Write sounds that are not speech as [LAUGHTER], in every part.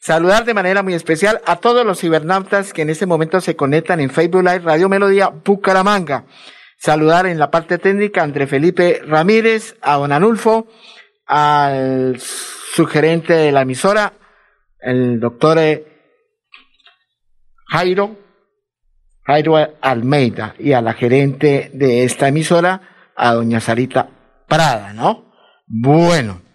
Saludar de manera muy especial a todos los cibernautas que en este momento se conectan en Facebook Live Radio Melodía Bucaramanga. Saludar en la parte técnica a André Felipe Ramírez, a Don Anulfo, al sugerente de la emisora, el doctor eh, Jairo, Jairo Almeida, y a la gerente de esta emisora, a doña Sarita Prada, ¿no? Bueno.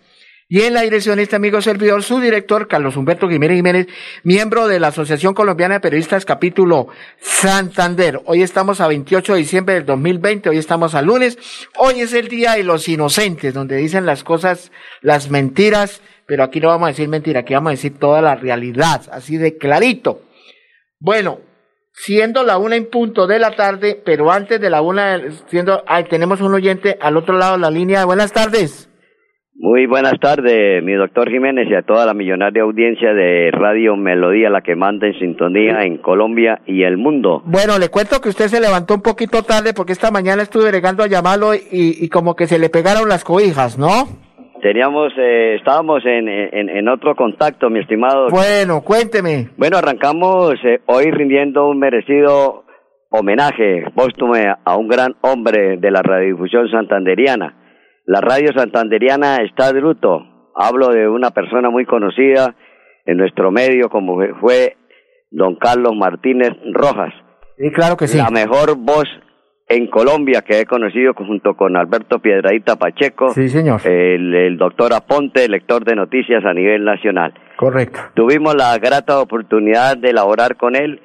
Y en la dirección este amigo servidor, su director, Carlos Humberto Jiménez Jiménez, miembro de la Asociación Colombiana de Periodistas, capítulo Santander. Hoy estamos a 28 de diciembre del 2020, hoy estamos a lunes. Hoy es el Día de los Inocentes, donde dicen las cosas, las mentiras, pero aquí no vamos a decir mentira, aquí vamos a decir toda la realidad, así de clarito. Bueno, siendo la una en punto de la tarde, pero antes de la una, siendo, ay, tenemos un oyente al otro lado de la línea. Buenas tardes. Muy buenas tardes, mi doctor Jiménez y a toda la millonaria audiencia de Radio Melodía, la que manda en sintonía en Colombia y el mundo. Bueno, le cuento que usted se levantó un poquito tarde porque esta mañana estuve llegando a llamarlo y, y como que se le pegaron las cobijas, ¿no? Teníamos, eh, estábamos en, en, en, otro contacto, mi estimado. Bueno, cuénteme. Bueno, arrancamos eh, hoy rindiendo un merecido homenaje póstumo a un gran hombre de la radiodifusión santanderiana la radio santanderiana está de luto. Hablo de una persona muy conocida en nuestro medio como fue don Carlos Martínez Rojas. Sí, claro que sí. La mejor voz en Colombia que he conocido junto con Alberto Piedradita Pacheco. Sí, señor. El, el doctor Aponte, lector de noticias a nivel nacional. Correcto. Tuvimos la grata oportunidad de elaborar con él.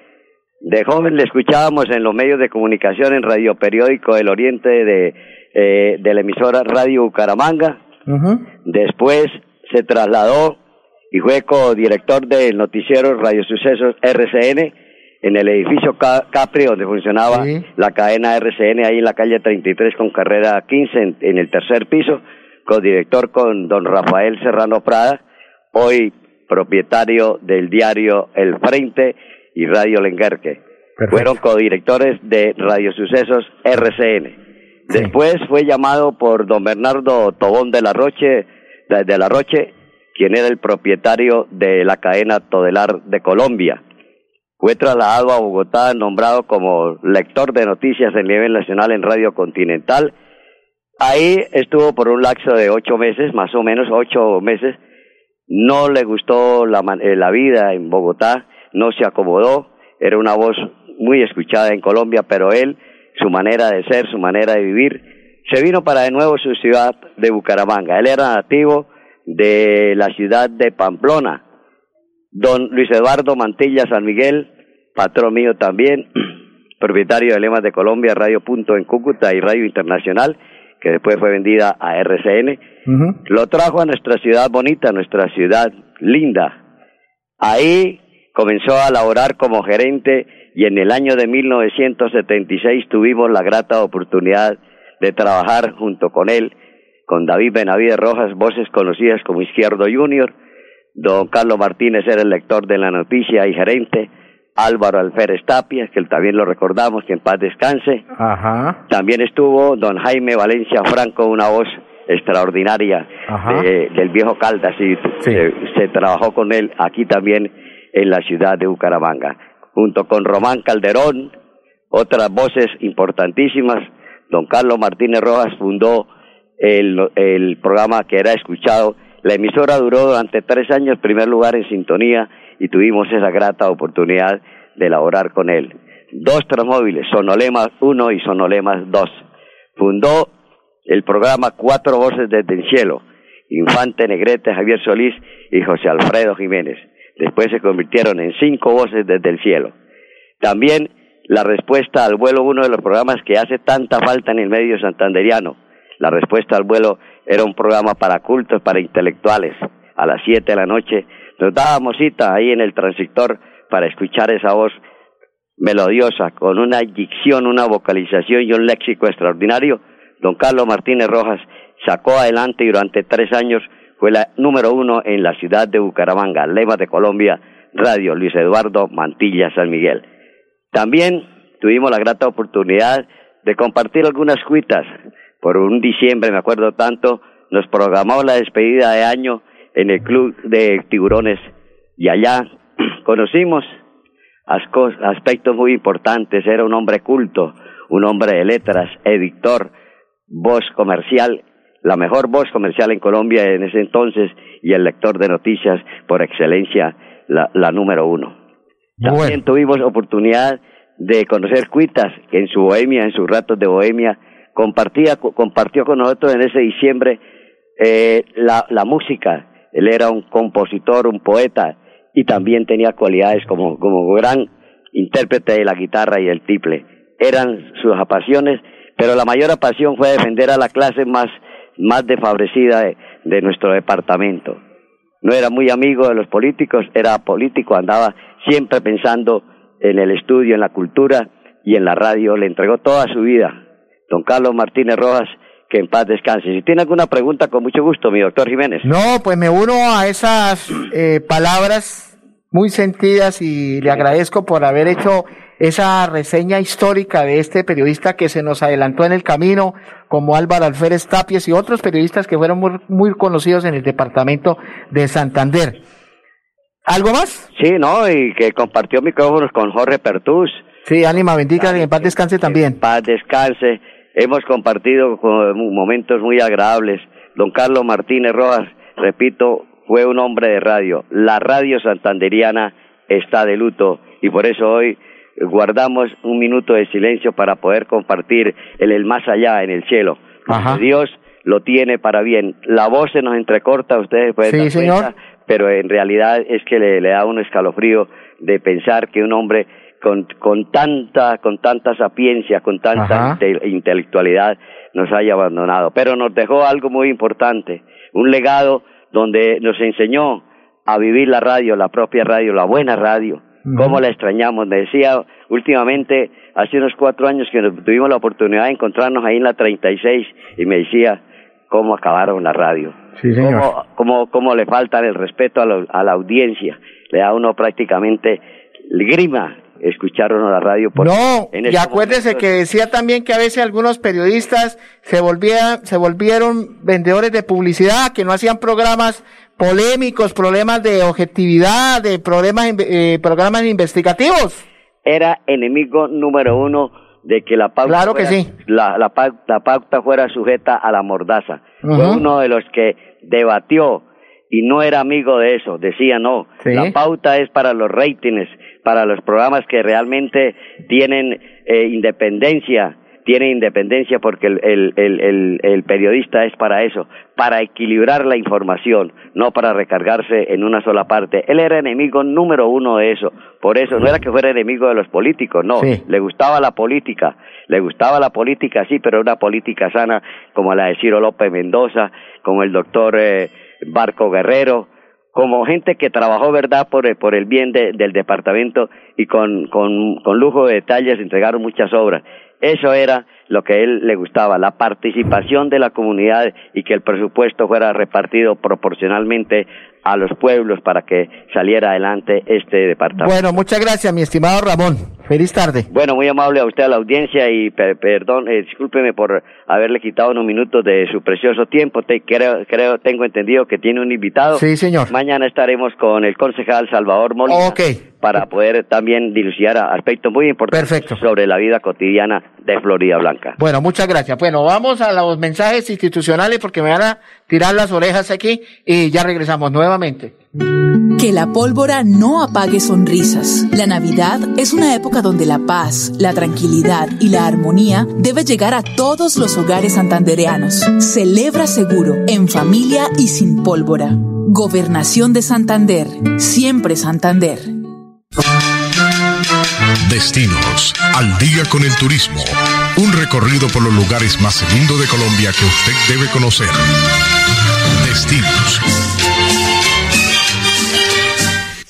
De joven le escuchábamos en los medios de comunicación en Radio Periódico del Oriente de eh, de la emisora Radio Bucaramanga. Después se trasladó y fue co-director del noticiero Radio Sucesos RCN en el edificio Capri, donde funcionaba la cadena RCN, ahí en la calle 33 con carrera 15, en, el tercer piso, co-director con don Rafael Serrano Prada, hoy propietario del diario El Frente y Radio Lenguerque. Fueron codirectores de Radio Sucesos RCN. Después fue llamado por don Bernardo Tobón de la Roche, de la Roche, quien era el propietario de la cadena Todelar de Colombia. Fue trasladado a Bogotá, nombrado como lector de noticias en nivel nacional en Radio Continental. Ahí estuvo por un lapso de ocho meses, más o menos ocho meses. No le gustó la, eh, la vida en Bogotá, no se acomodó. Era una voz muy escuchada en Colombia, pero él su manera de ser, su manera de vivir. Se vino para de nuevo su ciudad de Bucaramanga. Él era nativo de la ciudad de Pamplona. Don Luis Eduardo Mantilla San Miguel, patrón mío también, [CLEARS THROAT] propietario de Lemas de Colombia, Radio Punto en Cúcuta y Radio Internacional, que después fue vendida a RCN. Lo trajo a nuestra ciudad bonita, nuestra ciudad linda. Ahí comenzó a laborar como gerente y en el año de 1976 tuvimos la grata oportunidad de trabajar junto con él, con David Benavides Rojas, voces conocidas como Izquierdo Junior, don Carlos Martínez era el lector de la noticia y gerente, Álvaro Alférez Tapia, que también lo recordamos, que en paz descanse. También estuvo don Jaime Valencia Franco, una voz extraordinaria del viejo Caldas, y se trabajó con él. Aquí también en la ciudad de Bucaramanga junto con Román Calderón, otras voces importantísimas. Don Carlos Martínez Rojas fundó el, programa que era escuchado. La emisora duró durante tres años, primer lugar en sintonía, y tuvimos esa grata oportunidad de elaborar con él. Dos transmóviles, Sonolemas 1 y Sonolemas 2. Fundó el programa Cuatro Voces desde el Cielo, Infante Negrete, Javier Solís y José Alfredo Jiménez. Después se convirtieron en cinco voces desde el cielo. También la respuesta al vuelo, uno de los programas que hace tanta falta en el medio santanderiano. La respuesta al vuelo era un programa para cultos, para intelectuales. A las siete de la noche nos dábamos cita ahí en el transistor para escuchar esa voz melodiosa, con una dicción, una vocalización y un léxico extraordinario, don Carlos Martínez Rojas sacó adelante durante tres años fue la número uno en la ciudad de Bucaramanga, Lema de Colombia, Radio Luis Eduardo Mantilla San Miguel. También tuvimos la grata oportunidad de compartir algunas cuitas. Por un diciembre, me acuerdo tanto, nos programó la despedida de año en el Club de Tiburones y allá [CLEARS THROAT] conocimos aspectos muy importantes. Era un hombre culto, un hombre de letras, editor, voz comercial, la mejor voz comercial en Colombia en ese entonces y el lector de noticias por excelencia, la, la número uno. También tuvimos oportunidad de conocer Cuitas, que en su bohemia, en sus ratos de bohemia, compartía, compartió con nosotros en ese diciembre eh, la, la música. Él era un compositor, un poeta, y también tenía cualidades como, como gran intérprete de la guitarra y el tiple. Eran sus apasiones, pero la mayor pasión fue defender a la clase más, más desfavorecida de, de nuestro departamento. No era muy amigo de los políticos, era político, andaba siempre pensando en el estudio, en la cultura y en la radio. Le entregó toda su vida. Don Carlos Martínez Rojas, que en paz descanse. Si tiene alguna pregunta, con mucho gusto, mi doctor Jiménez. No, pues me uno a esas eh, palabras muy sentidas y le agradezco por haber hecho esa reseña histórica de este periodista que se nos adelantó en el camino, como Álvaro Alférez Tapies y otros periodistas que fueron muy, muy conocidos en el departamento de Santander. ¿Algo más? Sí, no, y que compartió micrófonos con Jorge Pertús. Sí, ánima bendita, y en paz descanse también. En paz descanse. Hemos compartido momentos muy agradables. Don Carlos Martínez Rojas, repito, fue un hombre de radio. La radio santanderiana está de luto y por eso hoy guardamos un minuto de silencio para poder compartir el, el más allá en el cielo. Dios lo tiene para bien. La voz se nos entrecorta, ustedes pueden sí, dar pero en realidad es que le, da un escalofrío de pensar que un hombre con, con tanta con tanta sapiencia, con tanta intelectualidad nos haya abandonado. Pero nos dejó algo muy importante, un legado donde nos enseñó a vivir la radio, la propia radio, la buena radio, cómo la extrañamos. Me decía últimamente, hace unos cuatro años que tuvimos la oportunidad de encontrarnos ahí en la 36 y me decía cómo acabaron la radio. Sí, señor. Cómo, cómo, le falta el respeto a, a, la audiencia. Le da uno prácticamente grima escucharon la radio. Por no, y acuérdese que decía también que a veces algunos periodistas se, volvían, se volvieron vendedores de publicidad, que no hacían programas polémicos, problemas de objetividad, de problemas, eh, programas investigativos. Era enemigo número uno de que la pauta, claro que sí. la, la, pauta fuera sujeta a la mordaza. Fue uno de los que debatió y no era amigo de eso. Decía, no, la pauta es para los ratings, para los programas que realmente tienen eh, independencia tiene independencia porque el, el, el, el, periodista es para eso, para equilibrar la información, no para recargarse en una sola parte. Él era enemigo número uno de eso, por eso no era que fuera enemigo de los políticos, no, le gustaba la política, le gustaba la política, sí, pero una política sana como la de Ciro López Mendoza, como el doctor eh, Barco Guerrero, como gente que trabajó, ¿verdad?, por, por el bien del departamento y con, con, con lujo de detalles entregaron muchas obras. Eso era lo que a él le gustaba, la participación de la comunidad y que el presupuesto fuera repartido proporcionalmente a los pueblos para que saliera adelante este departamento. Bueno, muchas gracias, mi estimado Ramón. Feliz tarde. Bueno, muy amable a usted, a la audiencia, y perdón, eh, discúlpeme por haberle quitado unos minutos de su precioso tiempo. Te, creo, creo, tengo entendido que tiene un invitado. Sí, señor. Mañana estaremos con el concejal Salvador Molina. Para poder también dilucidar aspectos muy importantes sobre la vida cotidiana de Florida Blanca. Bueno, muchas gracias. Bueno, vamos a los mensajes institucionales porque me van a tirar las orejas aquí y ya regresamos nuevamente. Que la pólvora no apague sonrisas. La Navidad es una época donde la paz, la tranquilidad y la armonía debe llegar a todos los hogares santandereanos. Celebra seguro, en familia y sin pólvora. Gobernación de Santander. Siempre Santander. Destinos. Al día con el turismo. Un recorrido por los lugares más lindos de Colombia que usted debe conocer. Destinos.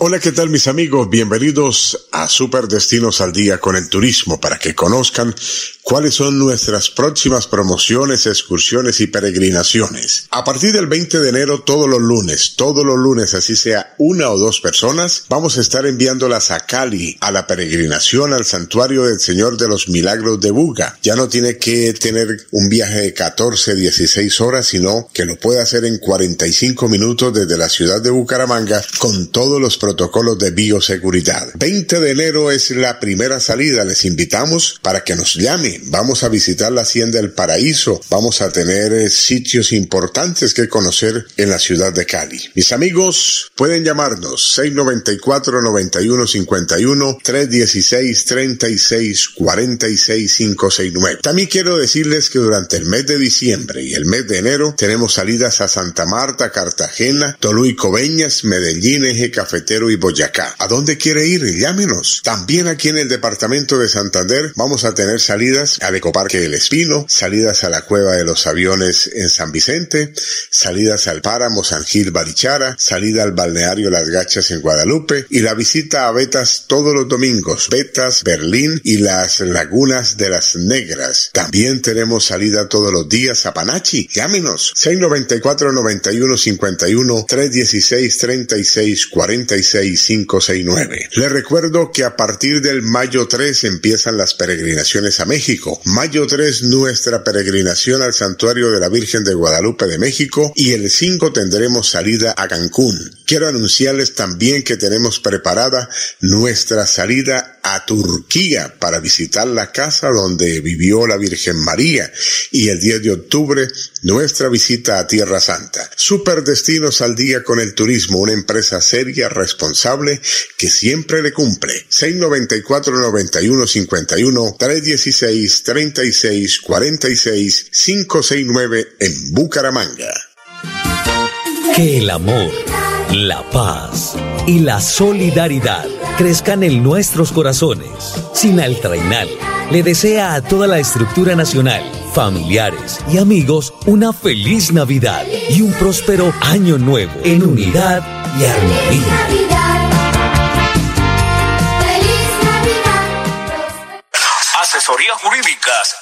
Hola, ¿qué tal mis amigos? Bienvenidos a Super Destinos al Día con el Turismo para que conozcan cuáles son nuestras próximas promociones, excursiones y peregrinaciones. A partir del 20 de enero, todos los lunes, todos los lunes, así sea una o dos personas, vamos a estar enviándolas a Cali, a la peregrinación al santuario del Señor de los Milagros de Buga. Ya no tiene que tener un viaje de 14, 16 horas, sino que lo puede hacer en 45 minutos desde la ciudad de Bucaramanga con todos los protocolos de bioseguridad. 20 de enero es la primera salida. Les invitamos para que nos llamen. Vamos a visitar la Hacienda del Paraíso. Vamos a tener eh, sitios importantes que conocer en la ciudad de Cali. Mis amigos, pueden llamarnos 694 9151 316 36 46 569. También quiero decirles que durante el mes de diciembre y el mes de enero tenemos salidas a Santa Marta, Cartagena, Toluí, Coveñas, Medellín, Eje Cafetero y Boyacá. ¿A dónde quiere ir? Llámenos. También aquí en el departamento de Santander vamos a tener salidas al Ecoparque del Espino, salidas a la Cueva de los Aviones en San Vicente, salidas al Páramo San Gil Barichara, salida al balneario Las Gachas en Guadalupe y la visita a Betas todos los domingos, Betas, Berlín y las Lagunas de las Negras. También tenemos salida todos los días a Panachi. Llámenos 694 91 51 316 36 46 6569. Le recuerdo que a partir del mayo 3 empiezan las peregrinaciones a México. Mayo 3 nuestra peregrinación al santuario de la Virgen de Guadalupe de México y el 5 tendremos salida a Cancún. Quiero anunciarles también que tenemos preparada nuestra salida a Turquía para visitar la casa donde vivió la Virgen María y el 10 de octubre nuestra visita a Tierra Santa. Super Destinos al Día con el Turismo, una empresa seria, responsable, que siempre le cumple. 694-9151, 316-3646, en Bucaramanga. Que el amor, la paz y la solidaridad crezcan en nuestros corazones. Sin Altrainal le desea a toda la estructura nacional, familiares y amigos una feliz Navidad y un próspero año nuevo en unidad y armonía.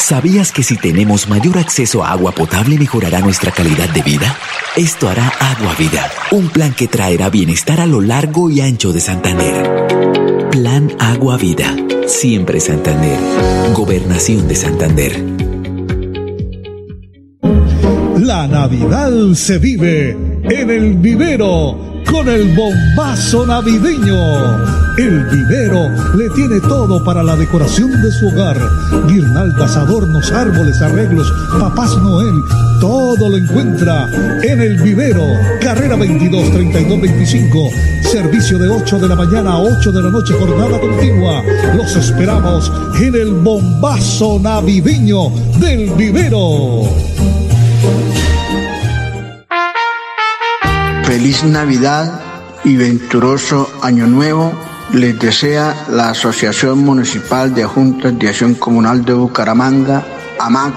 ¿Sabías que si tenemos mayor acceso a agua potable mejorará nuestra calidad de vida? Esto hará Agua Vida, un plan que traerá bienestar a lo largo y ancho de Santander. Plan Agua Vida, siempre Santander. Gobernación de Santander. La Navidad se vive en el vivero con el bombazo navideño. El vivero le tiene todo para la decoración de su hogar. Guirnaldas, adornos, árboles, arreglos, papás Noel, todo lo encuentra en el vivero. Carrera 22 32 25. Servicio de 8 de la mañana a 8 de la noche, jornada continua. Los esperamos en el bombazo navideño del vivero. Feliz Navidad y venturoso Año Nuevo les desea la Asociación Municipal de Juntas de Acción Comunal de Bucaramanga, AMAC,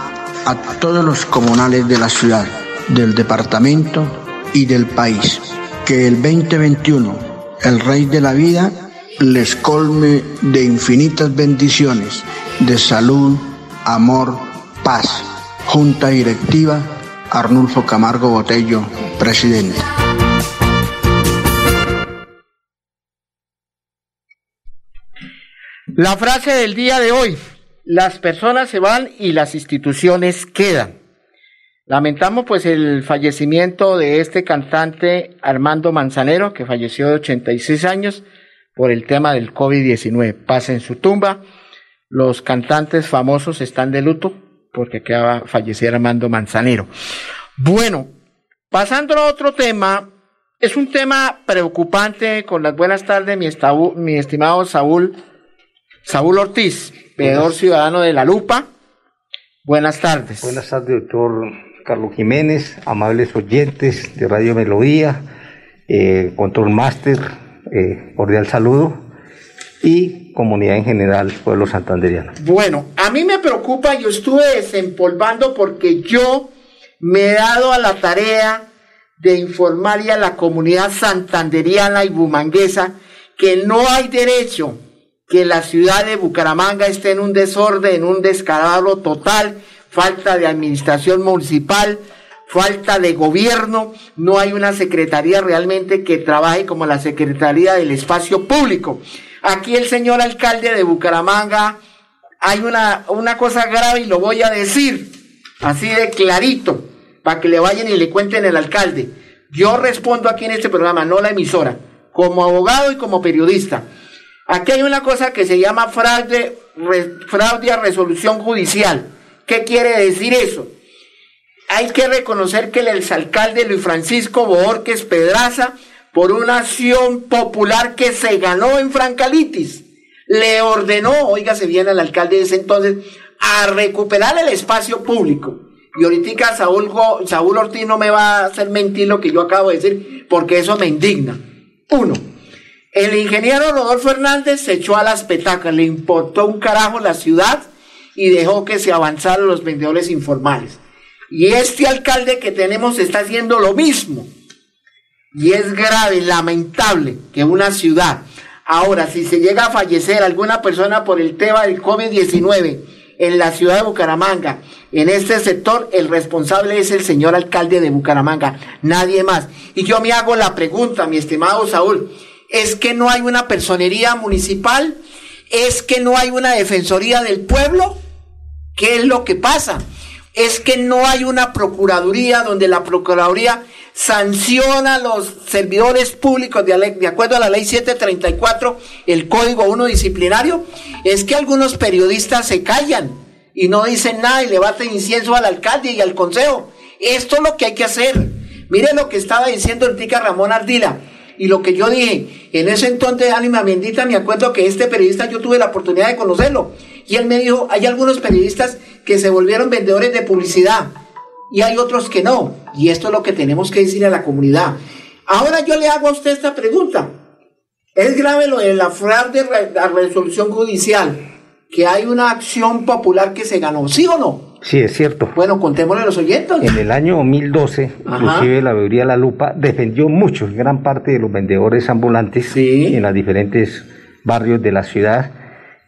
a todos los comunales de la ciudad, del departamento y del país. Que el 2021, el Rey de la Vida, les colme de infinitas bendiciones, de salud, amor, paz. Junta Directiva, Arnulfo Camargo Botello, presidente. La frase del día de hoy, las personas se van y las instituciones quedan. Lamentamos pues el fallecimiento de este cantante Armando Manzanero, que falleció de 86 años por el tema del COVID-19. Pasa en su tumba. Los cantantes famosos están de luto porque acaba fallecer Armando Manzanero. Bueno, pasando a otro tema, es un tema preocupante con las buenas tardes, mi, mi estimado Saúl Saúl Ortiz, veedor ciudadano de La Lupa. Buenas tardes. Buenas tardes, doctor Carlos Jiménez, amables oyentes de Radio Melodía, eh, Control Master, eh, cordial saludo y comunidad en general, pueblo santanderiano. Bueno, a mí me preocupa, yo estuve desempolvando porque yo me he dado a la tarea de informarle a la comunidad santanderiana y bumanguesa que no hay derecho que la ciudad de Bucaramanga esté en un desorden, en un descalabro total, falta de administración municipal, falta de gobierno, no hay una secretaría realmente que trabaje como la Secretaría del Espacio Público. Aquí el señor alcalde de Bucaramanga, hay una, una cosa grave y lo voy a decir así de clarito, para que le vayan y le cuenten al alcalde. Yo respondo aquí en este programa, no la emisora, como abogado y como periodista. Aquí hay una cosa que se llama fraude, fraude a resolución judicial. ¿Qué quiere decir eso? Hay que reconocer que el exalcalde Luis Francisco Borges Pedraza, por una acción popular que se ganó en Francalitis, le ordenó, oígase bien al alcalde de ese entonces, a recuperar el espacio público. Y ahorita Saúl, Saúl Ortiz no me va a hacer mentir lo que yo acabo de decir, porque eso me indigna. Uno, el ingeniero Rodolfo Hernández se echó a las petacas, le importó un carajo la ciudad y dejó que se avanzaran los vendedores informales. Y este alcalde que tenemos está haciendo lo mismo. Y es grave, lamentable que una ciudad, ahora si se llega a fallecer alguna persona por el tema del COVID-19 en la ciudad de Bucaramanga, en este sector, el responsable es el señor alcalde de Bucaramanga, nadie más. Y yo me hago la pregunta, mi estimado Saúl, es que no hay una personería municipal, es que no hay una defensoría del pueblo. ¿Qué es lo que pasa? Es que no hay una procuraduría donde la procuraduría sanciona a los servidores públicos de, de, acuerdo a la ley 734, el código 1 disciplinario. Es que algunos periodistas se callan y no dicen nada y le baten incienso al alcalde y al consejo. Esto es lo que hay que hacer. Mire lo que estaba diciendo el tica Ramón Ardila y lo que yo dije, en ese entonces, ánima bendita, me acuerdo que este periodista yo tuve la oportunidad de conocerlo. Y él me dijo, hay algunos periodistas que se volvieron vendedores de publicidad y hay otros que no. Y esto es lo que tenemos que decir a la comunidad. Ahora yo le hago a usted esta pregunta. ¿Es grave lo de la fraude de la resolución judicial? Que hay una acción popular que se ganó, ¿sí o no? Sí, es cierto. Bueno, contémosle a los oyentes. En el año 2012, inclusive la veeduría La Lupa defendió mucho, gran parte de los vendedores ambulantes en los diferentes barrios de la ciudad.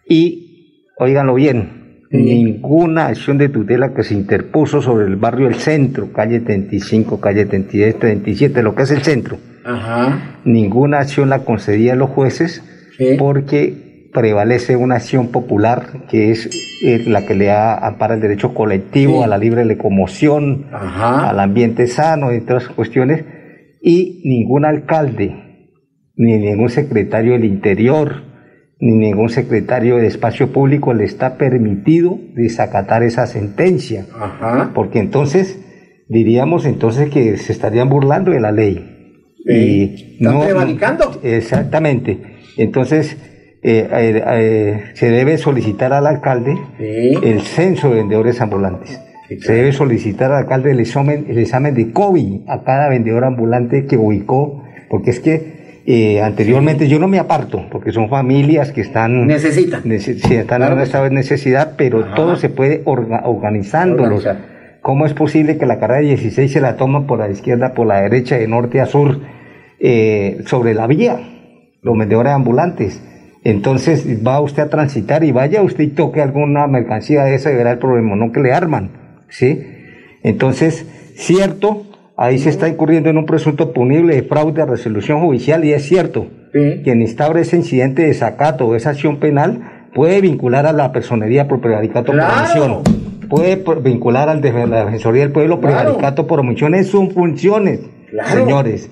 Y, óiganlo bien, ninguna acción de tutela que se interpuso sobre el barrio del centro, calle 35, calle 37, 37, lo que es el centro. Ajá. Ninguna acción la concedían los jueces porque prevalece una acción popular que es eh, la que le ampara el derecho colectivo a la libre locomoción, al ambiente sano, y otras cuestiones, y ningún alcalde, ni ningún secretario del Interior, ni ningún secretario de Espacio Público le está permitido desacatar esa sentencia, porque entonces diríamos entonces que se estarían burlando de la ley. y no, Exactamente. Entonces, eh, eh, eh, se debe solicitar al alcalde el censo de vendedores ambulantes. Se debe solicitar al alcalde el examen, el examen de COVID a cada vendedor ambulante que ubicó, porque es que anteriormente yo no me aparto, porque son familias que están... Necesitan. están en un estado de necesidad, pero todo se puede organizándolos. ¿Cómo es posible que la carrera 16 se la toma por la izquierda, por la derecha, de norte a sur, sobre la vía? Los vendedores ambulantes. Entonces va usted a transitar y vaya usted y toque alguna mercancía de esa y verá el problema, no que le arman, ¿sí? Entonces, cierto, ahí se está incurriendo en un presunto punible de fraude a resolución judicial y es cierto, quien instaure ese incidente de sacato o esa acción penal puede vincular a la personería por prevaricato por omisión, puede vincular al de la Defensoría del Pueblo por prevaricato por omisión en sus funciones, señores.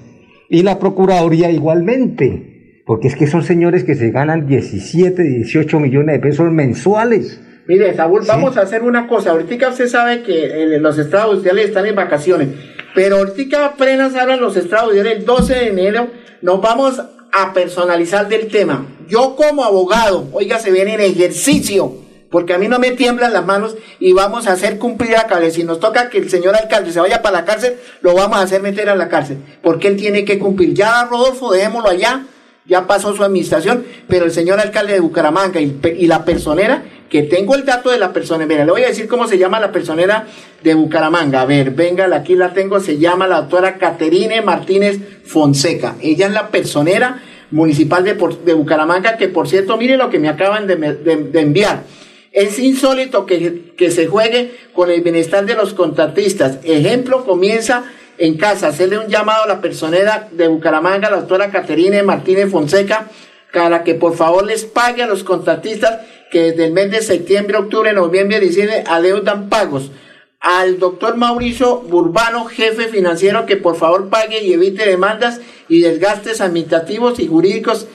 Y la Procuraduría igualmente porque es que son señores que se ganan 17, 18 millones de pesos mensuales. Mire, Saúl, vamos a hacer una cosa. Ahorita usted sabe que eh, los estados judiciales están en vacaciones, pero ahorita apenas hablan los estados judiciales el 12 de enero, nos vamos a personalizar del tema. yo como abogado, oiga, se viene en ejercicio, porque a mí no me tiemblan las manos y vamos a hacer cumplir la cabeza. Si nos toca que el señor alcalde se vaya para la cárcel, lo vamos a hacer meter a la cárcel, porque él tiene que cumplir. Ya, Rodolfo, dejémoslo allá, ya pasó su administración, pero el señor alcalde de Bucaramanga y, y la personera que tengo el dato de la persona. Mira, le voy a decir cómo se llama la personera de Bucaramanga. A ver, venga, aquí la tengo. Se llama la doctora Caterine Martínez Fonseca. Ella es la personera municipal de, de Bucaramanga, que por cierto, mire lo que me acaban de, de, enviar. Es insólito que, que se juegue con el bienestar de los contratistas. Ejemplo, comienza en casa. Hacerle un llamado a la personera de Bucaramanga, la doctora Caterine Martínez Fonseca, para que por favor les pague a los contratistas que desde el mes de septiembre, octubre, noviembre, diciembre adeudan pagos. Al doctor Mauricio Burbano, jefe financiero, que por favor pague y evite demandas y desgastes administrativos y jurídicos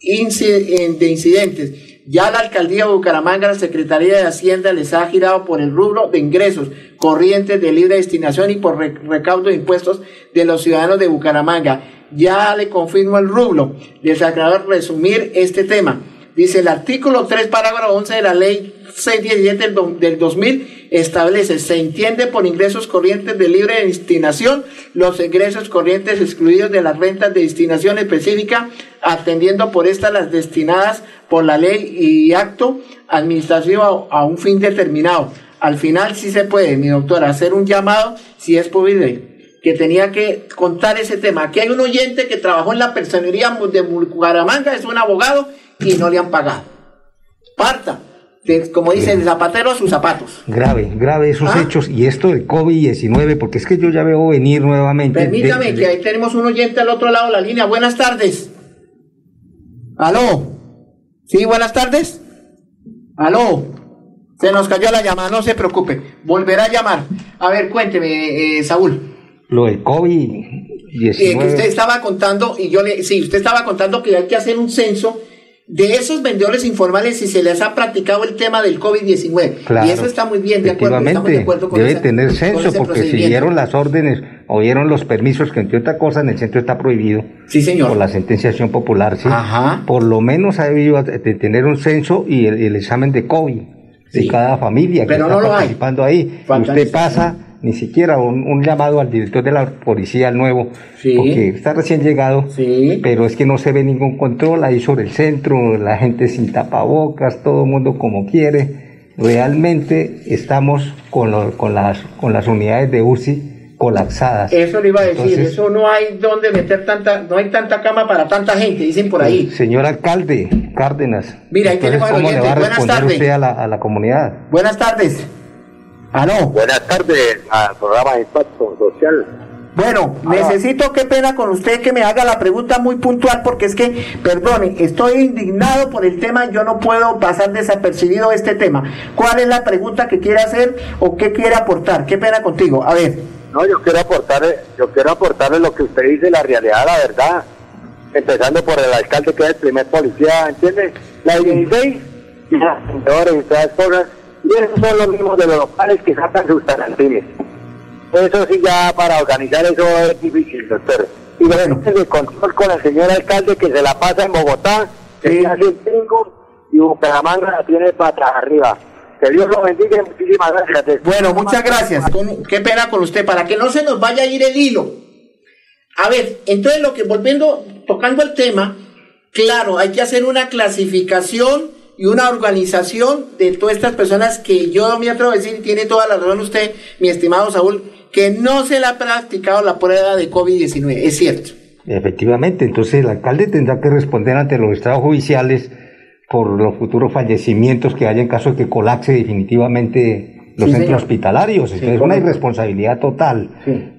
de incidentes. Ya la alcaldía de Bucaramanga, la Secretaría de Hacienda les ha girado por el rubro de ingresos corrientes de libre destinación y por recaudo de impuestos de los ciudadanos de Bucaramanga. Ya le confirmo el rubro. Les agradezco resumir este tema. Dice el artículo 3, parágrafo 11 de la ley 617 del 2000 establece, se entiende por ingresos corrientes de libre destinación los ingresos corrientes excluidos de las rentas de destinación específica, atendiendo por estas las destinadas por la ley y acto administrativo a, un fin determinado. Al final sí se puede, mi doctora, hacer un llamado si es posible que tenía que contar ese tema. Aquí hay un oyente que trabajó en la personería de Bucaramanga, es un abogado y no le han pagado. Parta, como dice el zapatero, sus zapatos. Grave, grave esos ah. hechos y esto del COVID-19, porque es que yo ya veo venir nuevamente. Permítame, que ahí tenemos un oyente al otro lado de la línea. Buenas tardes. ¿Aló? ¿Sí, buenas tardes? ¿Aló? Se nos cayó la llamada, no se preocupe. Volverá a llamar. A ver, cuénteme, eh, Saúl. Lo del COVID. 19. Eh, que usted estaba contando, y yo le, sí, usted estaba contando que hay que hacer un censo de esos vendedores informales si se les ha practicado el tema del COVID-19. y eso está muy bien, de acuerdo. Estamos de acuerdo con Debe tener censo porque siguieron las órdenes, oyeron los permisos, que entre otras cosas en el centro está prohibido. Sí, señor. Por la sentenciación popular, sí. Ajá. Por lo menos ha debido de tener un censo y el, examen de COVID de cada familia que está participando ahí. Usted pasa ni siquiera un, llamado al director de la policía nuevo, porque está recién llegado, pero es que no se ve ningún control ahí sobre el centro, la gente sin tapabocas, todo el mundo como quiere. Realmente estamos con, con, las, con las unidades de UCI colapsadas. Eso le iba a decir, eso no hay donde meter tanta, no hay tanta cama para tanta gente, dicen por ahí. Señor alcalde, Cárdenas. Mira, ahí ¿cómo le va a responder usted a la, a la comunidad? Buenas tardes. Aló. Buenas tardes al programa de Impacto Social. Bueno, necesito, qué pena con usted que me haga la pregunta muy puntual porque es que, perdone, estoy indignado por el tema, yo no puedo pasar desapercibido este tema. ¿Cuál es la pregunta que quiere hacer o qué quiere aportar? Qué pena contigo. A ver. No, yo quiero aportarle, yo quiero aportarle lo que usted dice, la realidad, la verdad. Empezando por el alcalde que es el primer policía, ¿entiende? La 16 y las y todas cosas y esos son los mismos de los locales que sacan sus tarantines. Eso sí, ya para organizar eso es difícil, doctor. Y bueno, el control con el señor alcalde que se la pasa en Bogotá, que hace el y Bucaramanga la tiene para arriba. Que Dios lo bendiga y muchísimas gracias. Bueno, muchas gracias. qué pena con usted, para que no se nos vaya a ir el hilo. A ver, entonces lo que volviendo, tocando el tema, claro, hay que hacer una clasificación y una organización de todas estas personas que yo me atrevo a decir, tiene toda la razón usted, mi estimado Saúl, que no se le ha practicado la prueba de COVID-19, es cierto. Efectivamente, entonces el alcalde tendrá que responder ante los estados judiciales por los futuros fallecimientos que haya en caso de que colapse definitivamente los centros hospitalarios. es una irresponsabilidad total,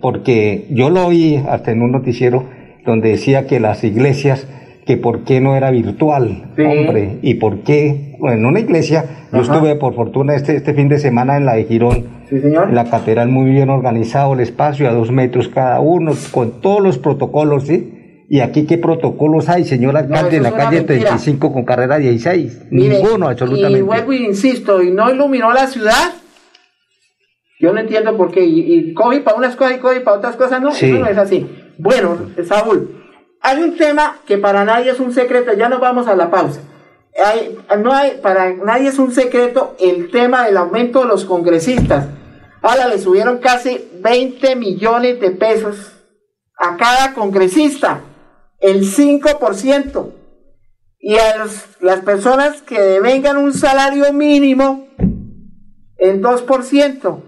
porque yo lo oí hasta en un noticiero donde decía que las iglesias que por qué no era virtual, hombre, y por qué, bueno, en una iglesia, yo estuve por fortuna este, este fin de semana en la de Girón, la catedral muy bien organizado, el espacio a dos metros cada uno, con todos los protocolos, ¿sí? Y aquí, ¿qué protocolos hay, señor alcalde, en la calle 35 con carrera 16? Ninguno, absolutamente. Y vuelvo y insisto, ¿y no iluminó la ciudad? Yo no entiendo por qué. Y, y COVID para unas cosas y COVID para otras cosas, no, eso no es así. Bueno, Saúl, hay un tema que para nadie es un secreto, ya nos vamos a la pausa. Hay, no hay, para nadie es un secreto el tema del aumento de los congresistas. Ahora le subieron casi 20 millones de pesos a cada congresista, el 5%. Y a las personas que devengan un salario mínimo, el 2%.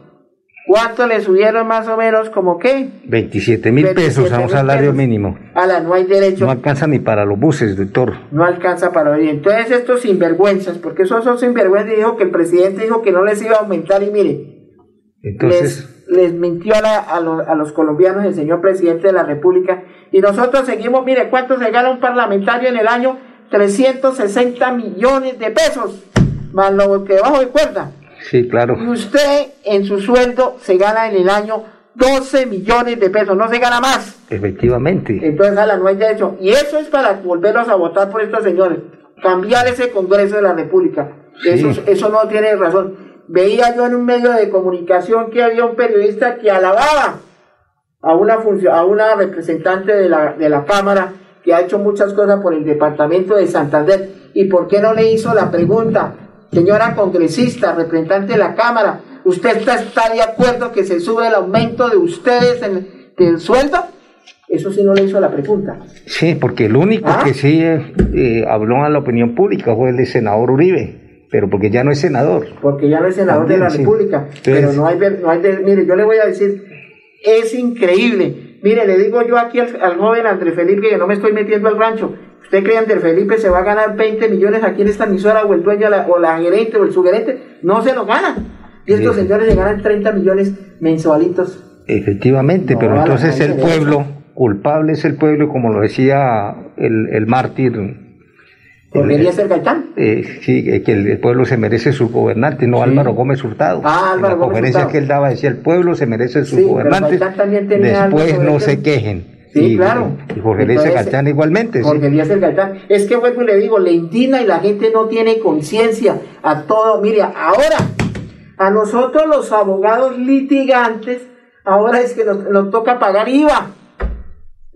¿Cuánto le subieron más o menos? ¿Como qué? 27 mil pesos a un salario mínimo. Ala, no hay derecho. No alcanza ni para los buses, doctor. No alcanza para ir. Entonces estos sinvergüenzas, porque esos son sinvergüenzas, dijo que el presidente dijo que no les iba a aumentar y mire, Entonces... les, mintió a, a, los, colombianos el señor presidente de la República y nosotros seguimos, mire, ¿cuánto se gana un parlamentario en el año? 360 millones de pesos, más lo que bajo de cuerda. Sí, claro. Y usted en su sueldo se gana en el año 12 millones de pesos, no se gana más. Efectivamente. Entonces, ala, no hay derecho. Y eso es para volverlos a votar por estos señores. Cambiar ese Congreso de la República. Eso, eso no tiene razón. Veía yo en un medio de comunicación que había un periodista que alababa a una, a una representante de la, de la Cámara que ha hecho muchas cosas por el departamento de Santander. ¿Y por qué no le hizo la pregunta? Señora congresista, representante de la Cámara, ¿usted está, de acuerdo que se sube el aumento de ustedes en el sueldo? Eso sí no le hizo la pregunta. Sí, porque el único ¿Ah? que sí eh, habló a la opinión pública fue el senador Uribe, pero porque ya no es senador. Porque ya no es senador de la República. pero no hay, no hay mire, yo le voy a decir, es increíble. Mire, le digo yo aquí al, al joven Andrés Felipe que no me estoy metiendo al rancho. ¿Usted cree que Felipe se va a ganar 20 millones aquí en esta emisora o el dueño o la gerente o el subgerente? No se lo gana. Y estos señores le ganan 30 millones mensualitos. Efectivamente, pero entonces el pueblo, culpable es el pueblo, como lo decía el, el mártir. ¿Podría ser Gaitán? Eh, sí, que el, pueblo se merece su gobernante, no Álvaro Gómez Hurtado. Ah, Álvaro en la conferencia que él daba decía, el pueblo se merece su gobernante, después no se quejen. Sí, claro. Y Jorge Gaitán igualmente. Jorge Gaitán. Es que vuelvo y le digo, le indigna y la gente no tiene conciencia a todo. Mire, ahora, a nosotros los abogados litigantes, ahora es que nos toca pagar IVA.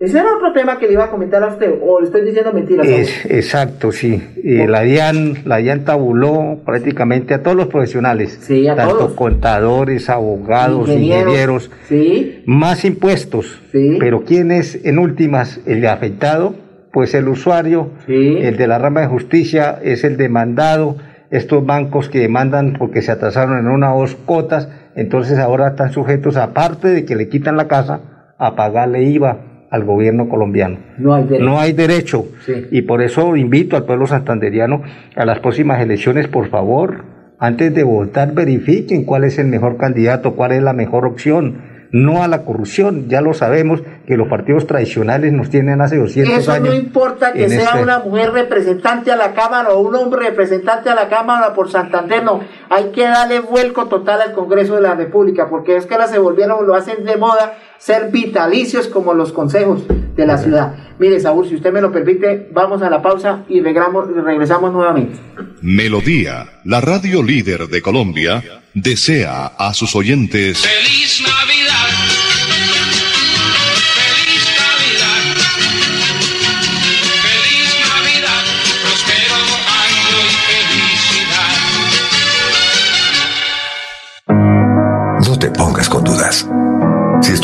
Ese era otro tema que le iba a comentar a usted, o le estoy diciendo mentiras. Es, exacto, sí. la DIAN, la DIAN tabuló prácticamente a todos los profesionales, sí, a tanto contadores, abogados, ingenieros, sí. más impuestos. Sí. Pero ¿quién es en últimas el afectado? Pues el usuario, el de la rama de justicia es el demandado, estos bancos que demandan porque se atrasaron en una o dos cotas, entonces ahora están sujetos, aparte de que le quitan la casa, a pagarle IVA al gobierno colombiano. No hay derecho. No hay derecho. Y por eso invito al pueblo santanderiano a las próximas elecciones, por favor, antes de votar, verifiquen cuál es el mejor candidato, cuál es la mejor opción no a la corrupción. Ya lo sabemos que los partidos tradicionales nos tienen hace 200 Eso años. no importa que sea este una mujer representante a la Cámara o un hombre representante a la Cámara por Santander, no. Hay que darle vuelco total al Congreso de la República, porque es que ahora se volvieron, lo hacen de moda, ser vitalicios como los consejos de la ciudad. Mire, Saúl, si usted me lo permite, vamos a la pausa y regresamos nuevamente. Melodía, la radio líder de Colombia, desea a sus oyentes. ¡Feliz te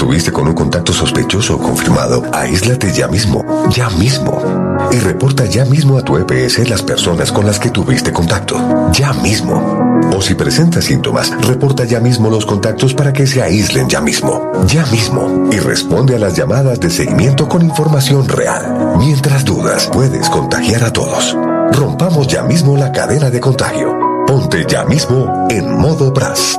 estuviste con un contacto sospechoso o confirmado, aíslate ya mismo, ya mismo. Y reporta ya mismo a tu EPS las personas con las que tuviste contacto, ya mismo. O si presenta síntomas, reporta ya mismo los contactos para que se aíslen ya mismo, ya mismo. Y responde a las llamadas de seguimiento con información real. Mientras dudas, puedes contagiar a todos. Rompamos ya mismo la cadena de contagio. Ponte ya mismo en modo BRAS.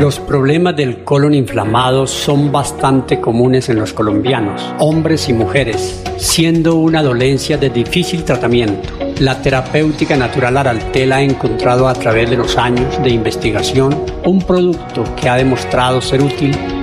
Los problemas del colon inflamado son bastante comunes en los colombianos, hombres y mujeres, siendo una dolencia de difícil tratamiento. La terapéutica natural Araltel ha encontrado a través de los años de investigación un producto que ha demostrado ser útil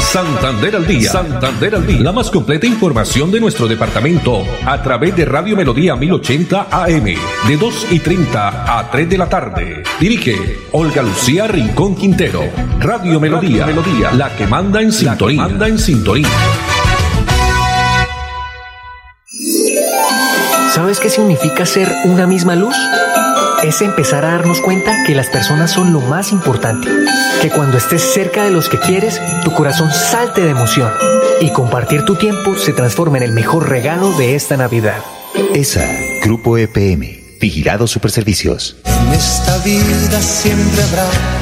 Santander al día. Santander al día. La más completa información de nuestro departamento a través de Radio Melodía 1080 AM de 2 y 30 a 3 de la tarde. Dirige Olga Lucía Rincón Quintero. Radio Melodía. Melodía. La que manda en sintonía. manda en sintonía. ¿Sabes qué significa ser una misma luz? Es empezar a darnos cuenta que las personas son lo más importante, que cuando estés cerca de los que quieres, tu corazón salte de emoción y compartir tu tiempo se transforma en el mejor regalo de esta Navidad. ESA, Grupo EPM, Vigilado Superservicios. En esta vida siempre habrá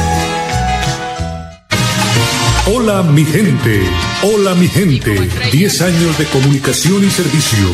Hola mi gente, hola mi gente, 10 años de comunicación y servicio.